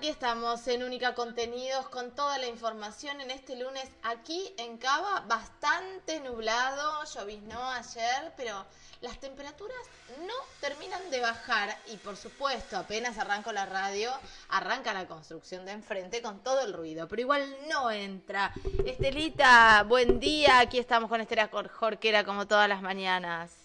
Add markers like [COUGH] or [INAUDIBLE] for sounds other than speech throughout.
Aquí estamos en Única Contenidos con toda la información en este lunes aquí en Cava, bastante nublado, lloviznó ayer, pero las temperaturas no terminan de bajar y por supuesto apenas arranco la radio, arranca la construcción de enfrente con todo el ruido, pero igual no entra. Estelita, buen día, aquí estamos con Estela Jorquera como todas las mañanas.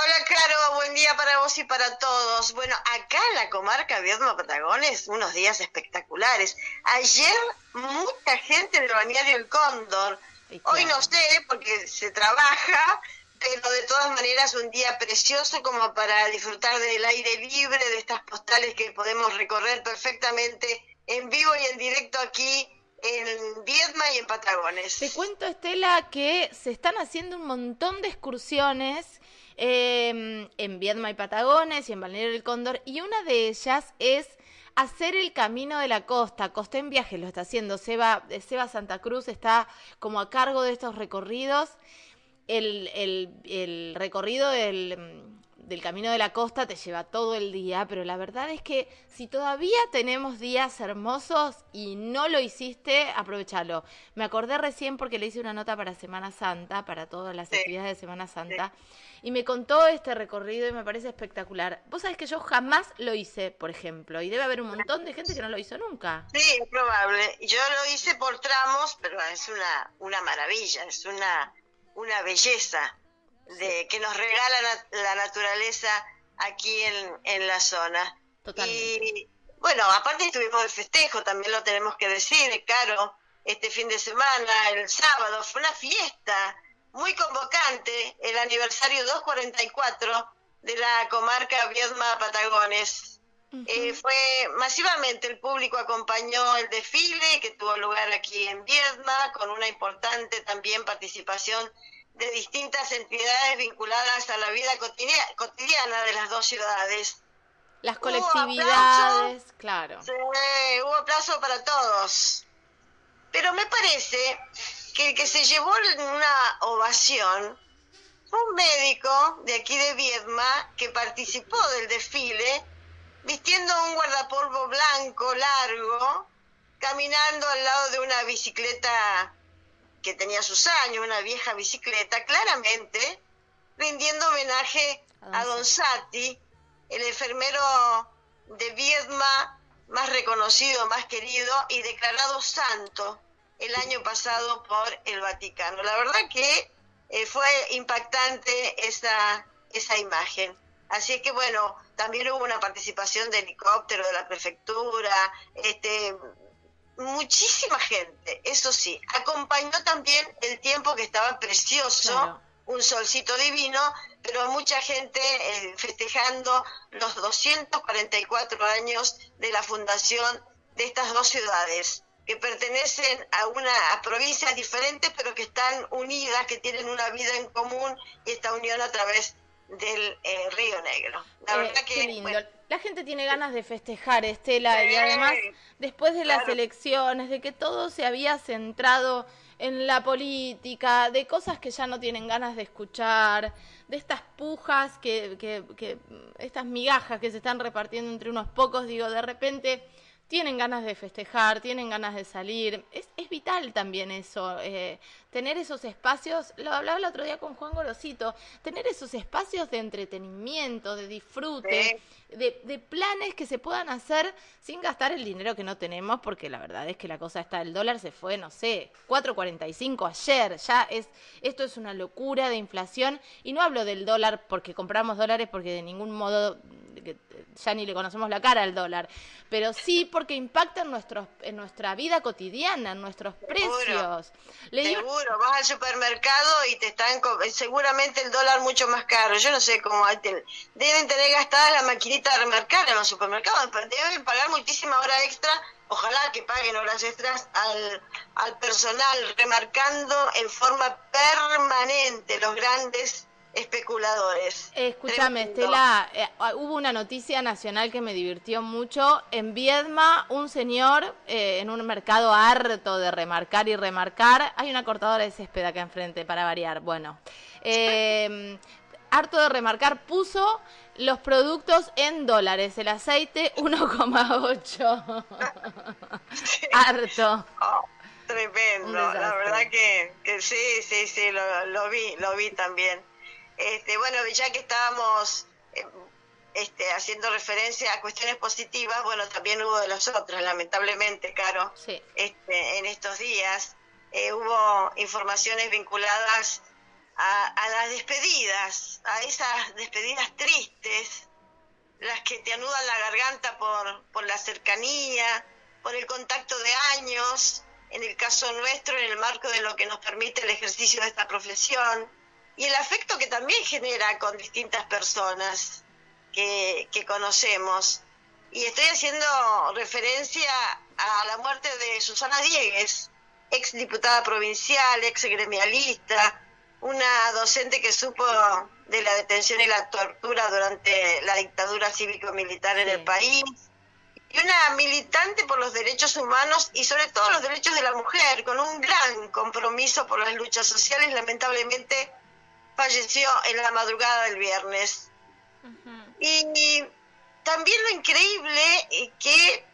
Hola, Caro, buen día para vos y para todos. Bueno, acá en la comarca Viedma Patagones, unos días espectaculares. Ayer mucha gente del bañario El Cóndor. Hoy no sé, porque se trabaja, pero de todas maneras un día precioso como para disfrutar del aire libre, de estas postales que podemos recorrer perfectamente en vivo y en directo aquí en Viedma y en Patagones. Te cuento, Estela, que se están haciendo un montón de excursiones Em, en Viedma y Patagones y en Balneario del Cóndor, y una de ellas es hacer el camino de la costa. Costa en Viaje lo está haciendo. Seba, Seba Santa Cruz está como a cargo de estos recorridos. El, el, el recorrido del del Camino de la Costa te lleva todo el día, pero la verdad es que si todavía tenemos días hermosos y no lo hiciste, aprovechalo. Me acordé recién porque le hice una nota para Semana Santa, para todas las actividades de Semana Santa, y me contó este recorrido y me parece espectacular. Vos sabés que yo jamás lo hice, por ejemplo, y debe haber un montón de gente que no lo hizo nunca. Sí, es probable. Yo lo hice por tramos, pero es una, una maravilla, es una, una belleza de que nos regala la naturaleza aquí en, en la zona. Y bueno, aparte estuvimos de festejo, también lo tenemos que decir, Caro, este fin de semana, el sábado, fue una fiesta muy convocante, el aniversario 244 de la comarca Viedma Patagones. Eh, fue masivamente, el público acompañó el desfile que tuvo lugar aquí en Viedma, con una importante también participación de distintas entidades vinculadas a la vida cotidiana de las dos ciudades. Las colectividades, claro. Sí, hubo aplauso para todos. Pero me parece que el que se llevó una ovación fue un médico de aquí de Viedma que participó del desfile vistiendo un guardapolvo blanco largo, caminando al lado de una bicicleta que tenía sus años, una vieja bicicleta, claramente rindiendo homenaje a Don Sati, el enfermero de Viedma más reconocido, más querido y declarado santo el año pasado por el Vaticano. La verdad que eh, fue impactante esa, esa imagen. Así es que bueno, también hubo una participación de helicóptero de la prefectura, este, muchísima gente, eso sí, acompañó también el tiempo que estaba precioso, un solcito divino, pero mucha gente eh, festejando los 244 años de la fundación de estas dos ciudades que pertenecen a una a provincias diferentes pero que están unidas, que tienen una vida en común y esta unión a través del eh, Río Negro. La eh, verdad que la gente tiene ganas de festejar, Estela, y además después de las elecciones, de que todo se había centrado en la política, de cosas que ya no tienen ganas de escuchar, de estas pujas, que, que, que estas migajas que se están repartiendo entre unos pocos, digo, de repente tienen ganas de festejar, tienen ganas de salir. Es, es vital también eso, eh, tener esos espacios, lo hablaba el otro día con Juan Gorosito, tener esos espacios de entretenimiento, de disfrute, de, de, planes que se puedan hacer sin gastar el dinero que no tenemos, porque la verdad es que la cosa está, el dólar se fue, no sé, 4.45 ayer, ya es, esto es una locura de inflación, y no hablo del dólar porque compramos dólares porque de ningún modo ya ni le conocemos la cara al dólar, pero sí porque impacta en, nuestros, en nuestra vida cotidiana, en nuestros precios. Seguro, vas al supermercado y te están, seguramente el dólar mucho más caro, yo no sé cómo, deben tener gastada la maquinita de remarcar en los supermercados, deben pagar muchísima hora extra ojalá que paguen horas extras al, al personal, remarcando en forma permanente los grandes especuladores. Escúchame, Estela, eh, hubo una noticia nacional que me divirtió mucho. En Viedma, un señor eh, en un mercado harto de remarcar y remarcar, hay una cortadora de césped acá enfrente para variar. Bueno, eh, [LAUGHS] harto de remarcar, puso los productos en dólares, el aceite [LAUGHS] 1,8. [LAUGHS] harto. Oh, tremendo, la verdad que, sí, sí, sí, lo, vi, lo vi también. Este, bueno, ya que estábamos eh, este, haciendo referencia a cuestiones positivas, bueno, también hubo de las otras, lamentablemente, Caro, este, en estos días. Eh, hubo informaciones vinculadas a, las despedidas, a esas despedidas tristes, las que te anudan la garganta por, por la cercanía, por el contacto de años, en el caso nuestro, en el marco de lo que nos permite el ejercicio de esta profesión, y el afecto que también genera con distintas personas que, que conocemos. Y estoy haciendo referencia a la muerte de Susana Diegues, ex diputada provincial, ex gremialista, una docente que supo de la detención y la tortura durante la dictadura cívico-militar en el país, y una militante por los derechos humanos y sobre todo los derechos de la mujer, con un gran compromiso por las luchas sociales, lamentablemente falleció en la madrugada del viernes. y, también lo increíble que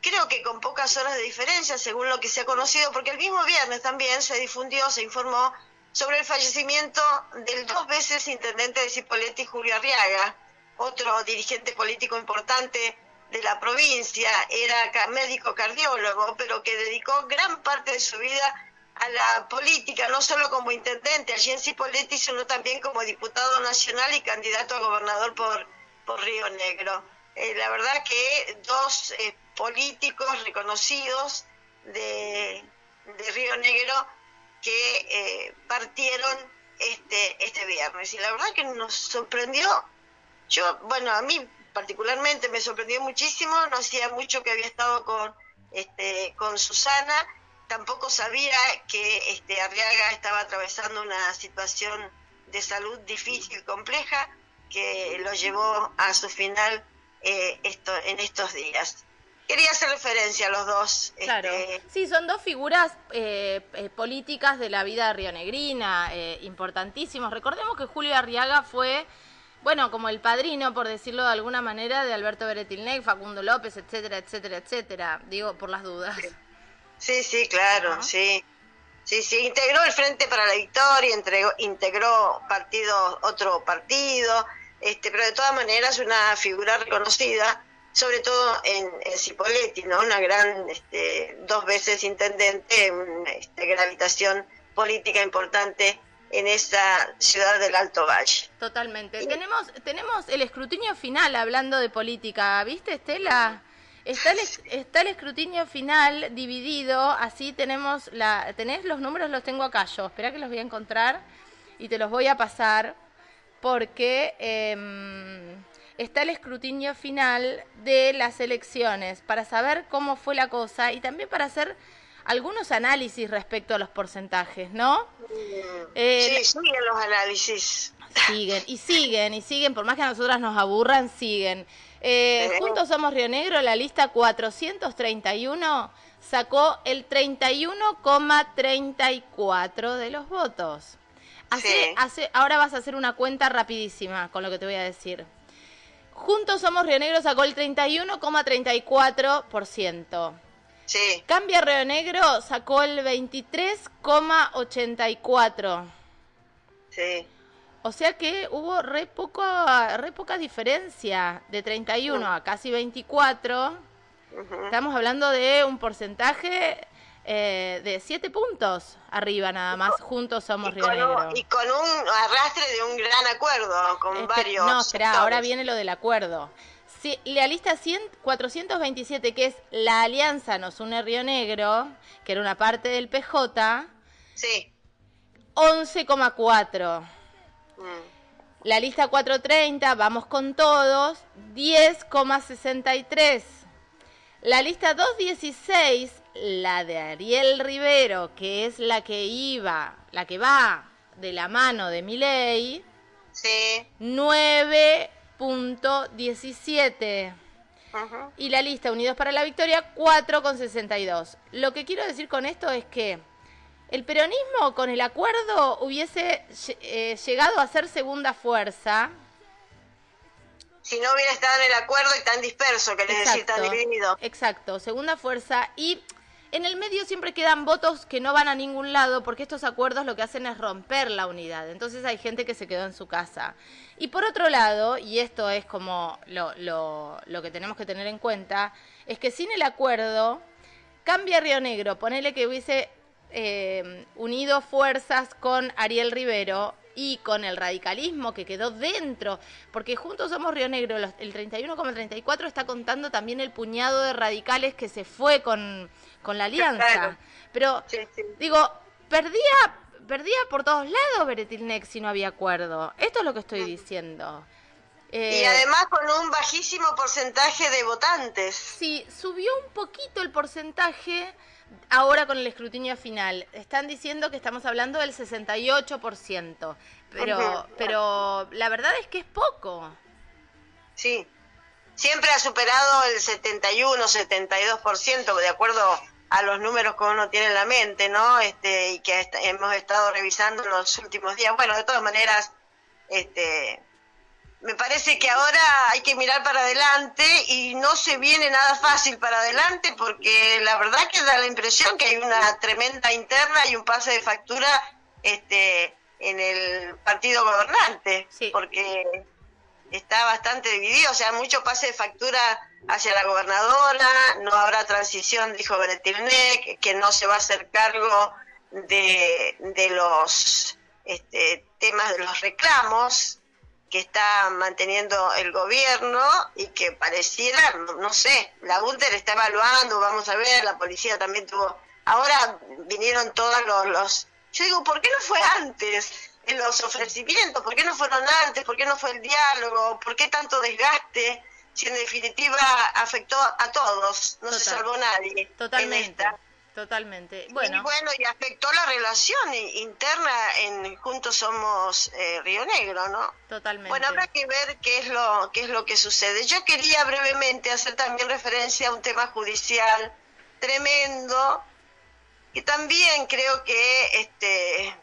creo que con pocas horas de diferencia, según lo que se ha conocido, porque el mismo viernes también se difundió, se informó sobre el fallecimiento del dos veces intendente de Cipolletti, Julio Arriaga, otro dirigente político importante de la provincia, era médico cardiólogo, pero que dedicó gran parte de su vida a la política, no solo como intendente allí en Cipolletti, sino también como diputado nacional y candidato a gobernador por, por Río Negro. Eh, la verdad que dos eh, políticos reconocidos de, de Río Negro que eh, partieron este, este viernes. Y la verdad que nos sorprendió, yo, bueno, a mí particularmente me sorprendió muchísimo, no hacía mucho que había estado con, este, con Susana, tampoco sabía que este, Arriaga estaba atravesando una situación de salud difícil, compleja, que lo llevó a su final eh, esto, en estos días quería hacer referencia a los dos. Claro. Este, sí, son dos figuras eh, eh, políticas de la vida rionegrina, eh, importantísimos. Recordemos que Julio Arriaga fue, bueno, como el padrino, por decirlo de alguna manera, de Alberto Beretilnec, Facundo López, etcétera, etcétera, etcétera. Digo, por las dudas. Sí, sí, claro, sí. Sí, sí, integró el Frente para la Victoria, entregó, integró partido, otro partido, este, pero de todas maneras una figura reconocida sobre todo en, en Cipoletti, ¿no? Una gran, este, dos veces intendente, una este, gravitación política importante en esa ciudad del Alto Valle. Totalmente. Tenemos, tenemos el escrutinio final hablando de política, ¿viste, Estela? Está el, está el escrutinio final dividido, así tenemos la, tenés los números, los tengo acá yo, espera que los voy a encontrar y te los voy a pasar porque eh, está el escrutinio final de las elecciones para saber cómo fue la cosa y también para hacer algunos análisis respecto a los porcentajes, ¿no? Eh, sí, siguen los análisis. Siguen, y siguen, y siguen, por más que a nosotras nos aburran, siguen. Eh, juntos Somos Río Negro, la lista 431 sacó el 31,34 de los votos. Hace, hace, ahora vas a hacer una cuenta rapidísima con lo que te voy a decir. Juntos Somos Río Negro sacó el 31,34%. Sí. Cambia Río Negro sacó el 23,84%. Sí. O sea que hubo re, poca, re poca diferencia de 31 a casi 24. Estamos hablando de un porcentaje eh, de siete puntos arriba nada más, juntos somos Río Negro. Y con un arrastre de un gran acuerdo, con varios... No, espera, ahora viene lo del acuerdo. Si, la lista 100, 427, que es la alianza Nos Une Río Negro, que era una parte del PJ, sí. 11,4. Mm. La lista 430, vamos con todos, 10,63. La lista 216, la de Ariel Rivero, que es la que iba, la que va de la mano de Milei, sí. 9.17. Y la lista Unidos para la Victoria, 4,62. Lo que quiero decir con esto es que el peronismo con el acuerdo hubiese eh, llegado a ser segunda fuerza. Si no hubiera estado en el acuerdo y tan disperso, que les decir, tan dividido. Exacto, segunda fuerza. Y en el medio siempre quedan votos que no van a ningún lado porque estos acuerdos lo que hacen es romper la unidad. Entonces hay gente que se quedó en su casa. Y por otro lado, y esto es como lo, lo, lo que tenemos que tener en cuenta, es que sin el acuerdo cambia Río Negro. Ponele que hubiese eh, unido fuerzas con Ariel Rivero y con el radicalismo que quedó dentro, porque juntos somos Río Negro, el 31,34 está contando también el puñado de radicales que se fue con, con la alianza. Pero, digo, perdía, perdía por todos lados Beretilnex si no había acuerdo. Esto es lo que estoy diciendo. y eh, además con un bajísimo porcentaje de votantes. Sí, subió un poquito el porcentaje ahora con el escrutinio final. Están diciendo que estamos hablando del 68%, pero, pero la verdad es que es poco. Sí, siempre ha superado el 71, 72%, de acuerdo a los números que uno tiene en la mente, ¿no? Este, y que hemos estado revisando en los últimos días. Bueno, de todas maneras, este, me parece que ahora hay que mirar para adelante y no se viene nada fácil para adelante porque la verdad que da la impresión que hay una tremenda interna y un pase de factura este en el partido gobernante porque está bastante dividido, o sea, mucho pase de factura hacia la gobernadora, no habrá transición, dijo Beretilnec, que no se va a hacer cargo de, de los este, temas de los reclamos, que está manteniendo el gobierno y que pareciera, no sé, la UNTER está evaluando, vamos a ver, la policía también tuvo... Ahora vinieron todos los, los... Yo digo, ¿por qué no fue antes? En los ofrecimientos, ¿por qué no fueron antes? ¿Por qué no fue el diálogo? ¿Por qué tanto desgaste? Si en definitiva afectó a todos, no se salvó nadie. Totalmente. Totalmente. Bueno. Y bueno, y afectó la relación interna en Juntos Somos eh, Río Negro, ¿no? Totalmente. Bueno, habrá que ver qué es lo qué es lo que sucede. Yo quería brevemente hacer también referencia a un tema judicial tremendo que también creo que este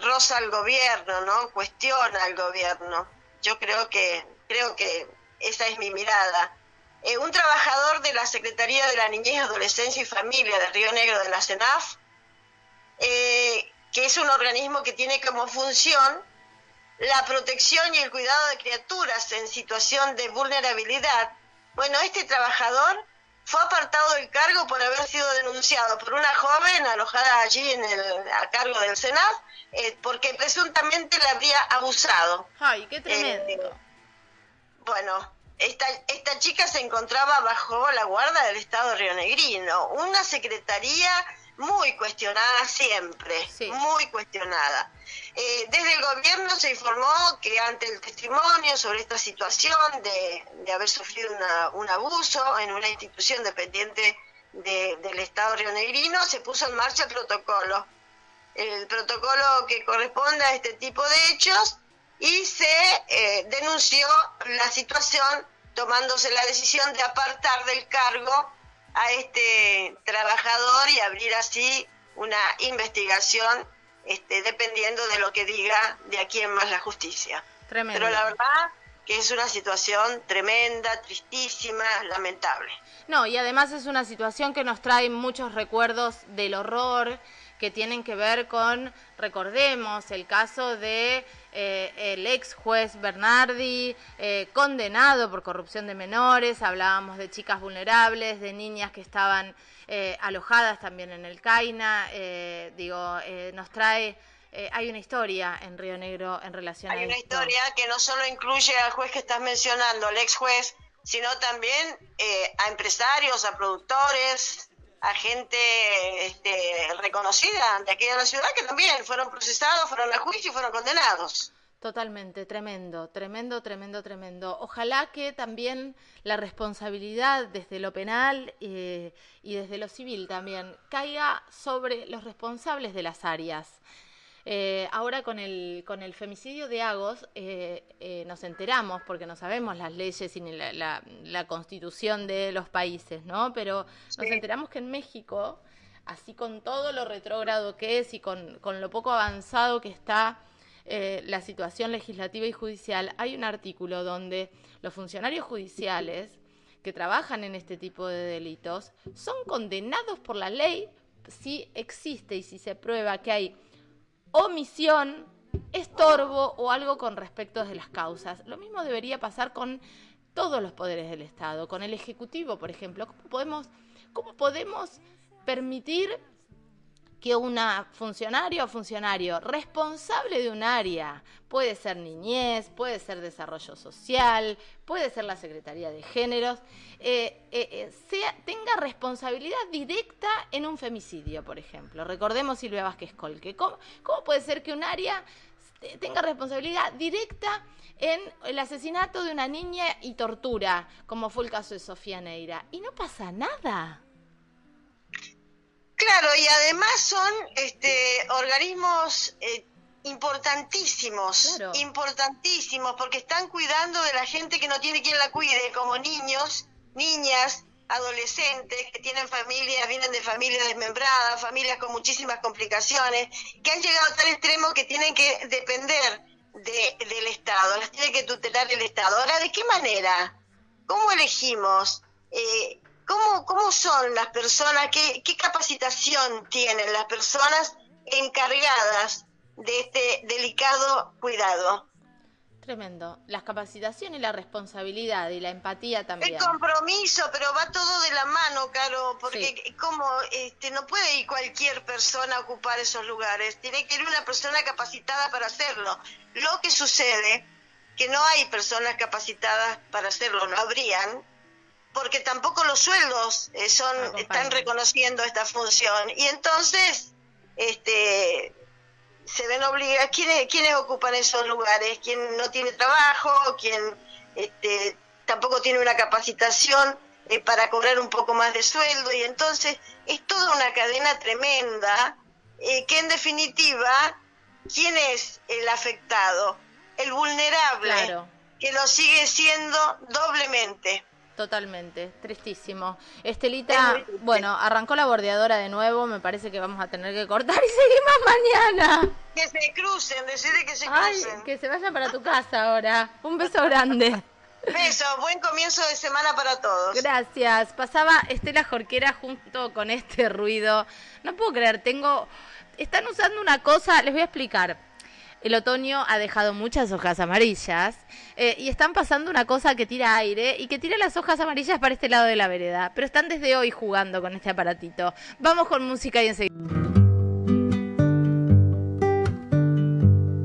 roza al gobierno, ¿no? Cuestiona al gobierno. Yo creo que creo que esa es mi mirada eh, un trabajador de la Secretaría de la Niñez, Adolescencia y Familia de Río Negro de la CENAF, eh, que es un organismo que tiene como función la protección y el cuidado de criaturas en situación de vulnerabilidad. Bueno, este trabajador fue apartado del cargo por haber sido denunciado por una joven alojada allí en el, a cargo del Senaf, eh, porque presuntamente le habría abusado. ¡Ay, qué tremendo! bueno, esta, esta chica se encontraba bajo la guarda del Estado rionegrino, una secretaría muy cuestionada siempre, muy cuestionada. Eh, desde el gobierno se informó que ante el testimonio sobre esta situación de, de haber sufrido un abuso en una institución dependiente del Estado rionegrino, se puso en marcha el protocolo. El protocolo que corresponde a este tipo de hechos y se eh, denunció la situación tomándose la decisión de apartar del cargo a este trabajador y abrir así una investigación este, dependiendo de lo que diga de aquí en más la justicia. Pero la verdad que es una situación tremenda, tristísima, lamentable. No, y además es una situación que nos trae muchos recuerdos del horror que tienen que ver con, recordemos, el caso de eh, el ex juez Bernardi, eh, condenado por corrupción de menores, hablábamos de chicas vulnerables, de niñas que estaban eh, alojadas también en el CAINA, digo, nos trae... hay una historia en Río Negro en relación a Hay una historia que no solo incluye al juez que estás mencionando, el ex juez, sino también a empresarios, a productores, a gente este, reconocida de aquí de la ciudad que también fueron procesados, fueron a juicio y fueron condenados. Totalmente, tremendo, tremendo, tremendo, tremendo. Ojalá que también la responsabilidad desde lo penal eh, y desde lo civil también caiga sobre los responsables de las áreas. Eh, ahora con el, con el femicidio de Agos eh, eh, nos enteramos, porque no sabemos las leyes y la, la, constitución de los países, ¿no? Pero nos enteramos que en México así con todo lo retrógrado que es y con, lo poco avanzado que está eh, la situación legislativa y judicial, hay un artículo donde los funcionarios judiciales que trabajan en este tipo de delitos son condenados por la ley si existe y si se prueba que hay omisión, estorbo o algo con respecto de las causas. Lo mismo debería pasar con todos los poderes del Estado, con el Ejecutivo, por ejemplo. ¿Cómo podemos, cómo podemos permitir que una funcionaria o funcionario responsable de un área, puede ser niñez, puede ser desarrollo social, puede ser la Secretaría de Géneros, eh, eh, eh, sea, tenga responsabilidad directa en un femicidio, por ejemplo. Recordemos Silvia Vázquez Colque. ¿Cómo, ¿Cómo puede ser que un área tenga responsabilidad directa en el asesinato de una niña y tortura, como fue el caso de Sofía Neira? Y no pasa nada. Claro, y además son este, organismos eh, importantísimos, importantísimos, porque están cuidando de la gente que no tiene quien la cuide, como niños, niñas, adolescentes que tienen familias, vienen de familias desmembradas, familias con muchísimas complicaciones, que han llegado a tal extremo que tienen que depender del Estado, las tiene que tutelar el Estado. Ahora, ¿de qué manera? ¿Cómo elegimos? Eh, ¿Cómo, cómo son las personas? ¿Qué, ¿Qué capacitación tienen las personas encargadas de este delicado cuidado? Tremendo. Las capacitaciones y la responsabilidad y la empatía también. El compromiso, pero va todo de la mano, Caro, porque como este, no puede ir cualquier persona a ocupar esos lugares, tiene que ir una persona capacitada para hacerlo. Lo que sucede que no hay personas capacitadas para hacerlo, no habrían, porque tampoco los sueldos eh, son están reconociendo esta función. Y entonces este se ven obligados ¿quiénes, quiénes ocupan esos lugares quién no tiene trabajo quién este, tampoco tiene una capacitación eh, para cobrar un poco más de sueldo y entonces es toda una cadena tremenda eh, que en definitiva quién es el afectado el vulnerable que lo sigue siendo doblemente Totalmente, tristísimo. Estelita, bueno, arrancó la bordeadora de nuevo, me parece que vamos a tener que cortar [LAUGHS] y seguimos mañana. Que se crucen, decide que se crucen. Ay, que se vaya para tu casa ahora. Un beso grande. Beso, buen comienzo de semana para todos. Gracias. Pasaba Estela Jorquera junto con este ruido. No puedo creer, tengo... Están usando una cosa, les voy a explicar el otoño ha dejado muchas hojas amarillas eh, y están pasando una cosa que tira aire y que tira las hojas amarillas para este lado de la vereda. Pero están desde hoy jugando con este aparatito. Vamos con música y enseguida.